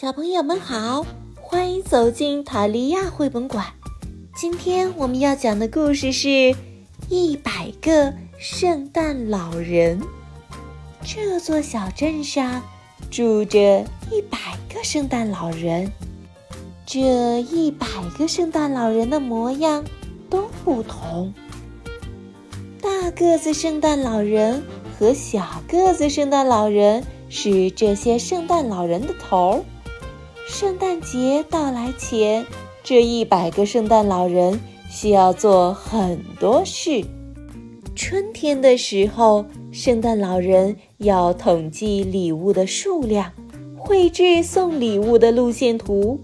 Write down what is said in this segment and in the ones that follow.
小朋友们好，欢迎走进塔利亚绘本馆。今天我们要讲的故事是《一百个圣诞老人》。这座小镇上住着一百个圣诞老人，这一百个圣诞老人的模样都不同。大个子圣诞老人和小个子圣诞老人是这些圣诞老人的头儿。圣诞节到来前，这一百个圣诞老人需要做很多事。春天的时候，圣诞老人要统计礼物的数量，绘制送礼物的路线图，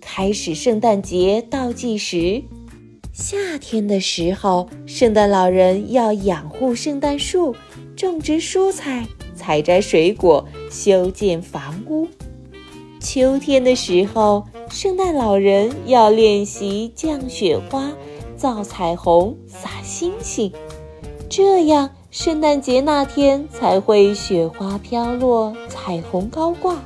开始圣诞节倒计时。夏天的时候，圣诞老人要养护圣诞树，种植蔬菜，采摘水果，修建房屋。秋天的时候，圣诞老人要练习降雪花、造彩虹、撒星星，这样圣诞节那天才会雪花飘落、彩虹高挂。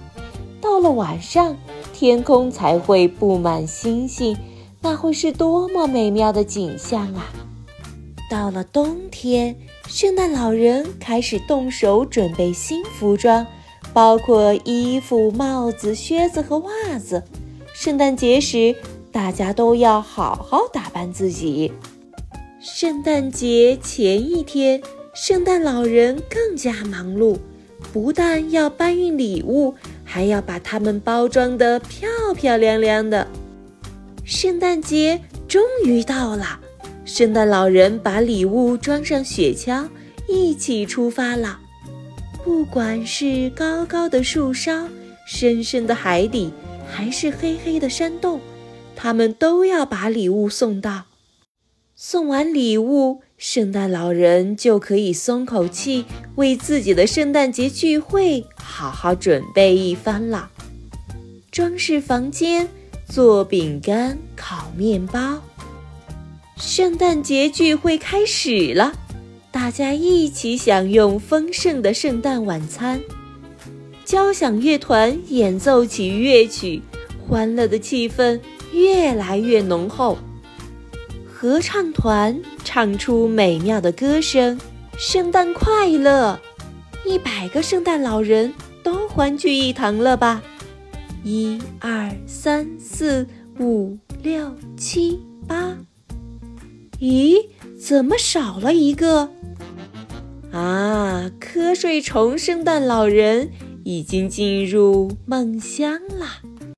到了晚上，天空才会布满星星，那会是多么美妙的景象啊！到了冬天，圣诞老人开始动手准备新服装。包括衣服、帽子、靴子和袜子。圣诞节时，大家都要好好打扮自己。圣诞节前一天，圣诞老人更加忙碌，不但要搬运礼物，还要把它们包装得漂漂亮亮的。圣诞节终于到了，圣诞老人把礼物装上雪橇，一起出发了。不管是高高的树梢、深深的海底，还是黑黑的山洞，他们都要把礼物送到。送完礼物，圣诞老人就可以松口气，为自己的圣诞节聚会好好准备一番了。装饰房间，做饼干、烤面包。圣诞节聚会开始了。大家一起享用丰盛的圣诞晚餐，交响乐团演奏起乐曲，欢乐的气氛越来越浓厚。合唱团唱出美妙的歌声，圣诞快乐！一百个圣诞老人都欢聚一堂了吧？一二三四五六七八，咦，怎么少了一个？啊！瞌睡虫圣诞老人已经进入梦乡了。